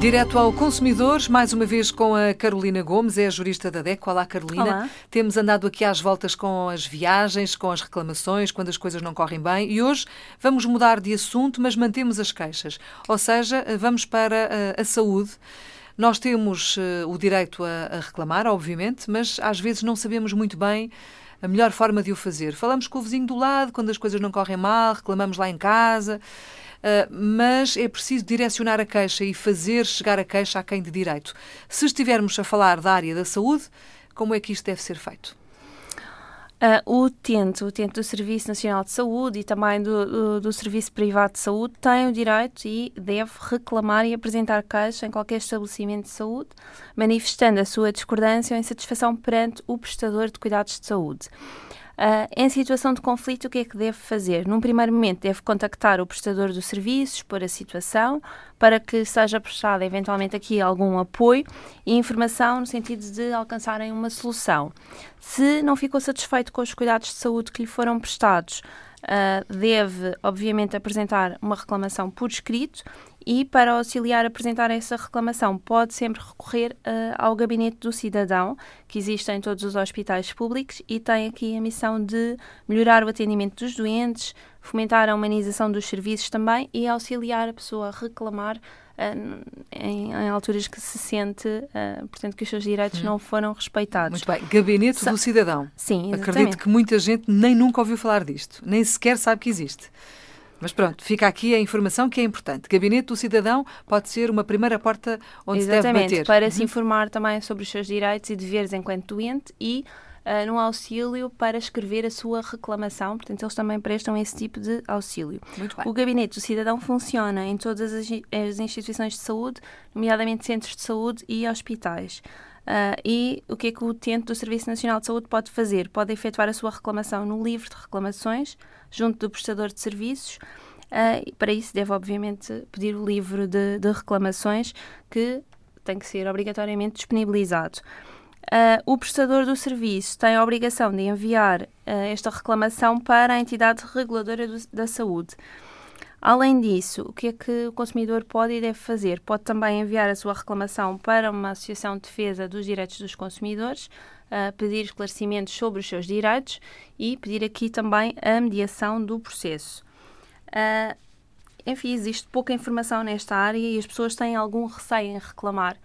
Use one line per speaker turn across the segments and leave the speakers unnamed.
Direto ao consumidor, mais uma vez com a Carolina Gomes, é a jurista da DECO. Olá, Carolina.
Olá.
Temos andado aqui às voltas com as viagens, com as reclamações, quando as coisas não correm bem e hoje vamos mudar de assunto, mas mantemos as queixas. Ou seja, vamos para a, a saúde. Nós temos uh, o direito a, a reclamar, obviamente, mas às vezes não sabemos muito bem a melhor forma de o fazer. Falamos com o vizinho do lado quando as coisas não correm mal, reclamamos lá em casa. Uh, mas é preciso direcionar a queixa e fazer chegar a queixa a quem de direito. Se estivermos a falar da área da saúde, como é que isto deve ser feito?
Uh, o utente, o utente do Serviço Nacional de Saúde e também do, do, do, Serviço Privado de Saúde tem o direito e deve reclamar e apresentar queixa em qualquer estabelecimento de saúde, manifestando a sua discordância ou insatisfação perante o prestador de cuidados de saúde. Uh, em situação de conflito, o que é que deve fazer? Num primeiro momento, deve contactar o prestador do serviço, expor a situação, para que seja prestado eventualmente aqui algum apoio e informação no sentido de alcançarem uma solução. Se não ficou satisfeito com os cuidados de saúde que lhe foram prestados, uh, deve, obviamente, apresentar uma reclamação por escrito e, para auxiliar a apresentar essa reclamação, pode sempre recorrer uh, ao gabinete do cidadão, que existe em todos os hospitais públicos e tem aqui a missão de melhorar o atendimento dos doentes, fomentar a humanização dos serviços também e auxiliar a pessoa a reclamar em, em, alturas que se sente, uh, portanto, que os seus direitos hum. não foram respeitados.
Muito bem. Gabinete Sa do Cidadão.
Sim, exatamente.
Acredito que muita gente nem nunca ouviu falar disto, nem sequer sabe que existe. Mas pronto, fica aqui a informação que é importante. Gabinete do Cidadão pode ser uma primeira porta onde
Exatamente,
se deve bater.
para
uhum.
se informar também sobre os seus direitos e deveres enquanto doente e uh, no auxílio para escrever a sua reclamação. Portanto, eles também prestam esse tipo de auxílio. O Gabinete do Cidadão funciona em todas as, as instituições de saúde, nomeadamente centros de saúde e hospitais. Uh, e o que é que o utente do Serviço Nacional de Saúde pode fazer? Pode efetuar a sua reclamação no livro de reclamações, junto do prestador de serviços. Uh, para isso, deve, obviamente, pedir o livro de, de reclamações, que tem que ser obrigatoriamente disponibilizado. Uh, o prestador do serviço tem a obrigação de enviar uh, esta reclamação para a entidade reguladora do, da saúde. Além disso, o que é que o consumidor pode e deve fazer? Pode também enviar a sua reclamação para uma associação de defesa dos direitos dos consumidores, uh, pedir esclarecimentos sobre os seus direitos e pedir aqui também a mediação do processo. enfim, existe pouca informação nesta área e as pessoas têm algum receio em reclamar.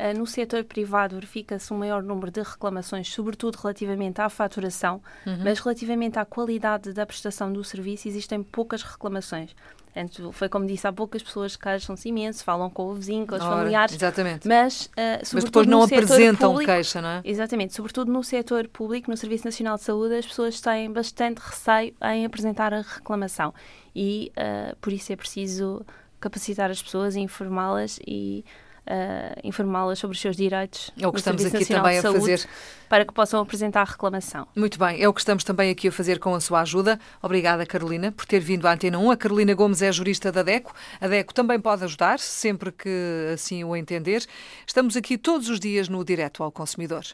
Eh, no setor privado verifica-se um maior número de reclamações, sobretudo relativamente à faturação, uhum. mas relativamente à qualidade da prestação do serviço existem poucas reclamações. Portanto, foi como disse há pouco, as pessoas queixam-se imenso, falam com o vizinho, com os Ora, familiares.
Exatamente.
Mas, uh,
mas depois não apresentam público, queixa, não é?
Exatamente. Sobretudo no setor público, no Serviço Nacional de Saúde, as pessoas têm bastante receio em apresentar a reclamação. E uh, por isso é preciso capacitar as pessoas, informá-las e uh, informá-las sobre os seus direitos.
É o que estamos aqui também a fazer.
Para que possam apresentar a reclamação.
Muito bem, é o que estamos também aqui a fazer com a sua ajuda. Obrigada, Carolina, por ter vindo à Antena 1. A Carolina Gomes é jurista da DECO. A DECO também pode ajudar, sempre que assim o entender. Estamos aqui todos os dias no Direto ao Consumidor.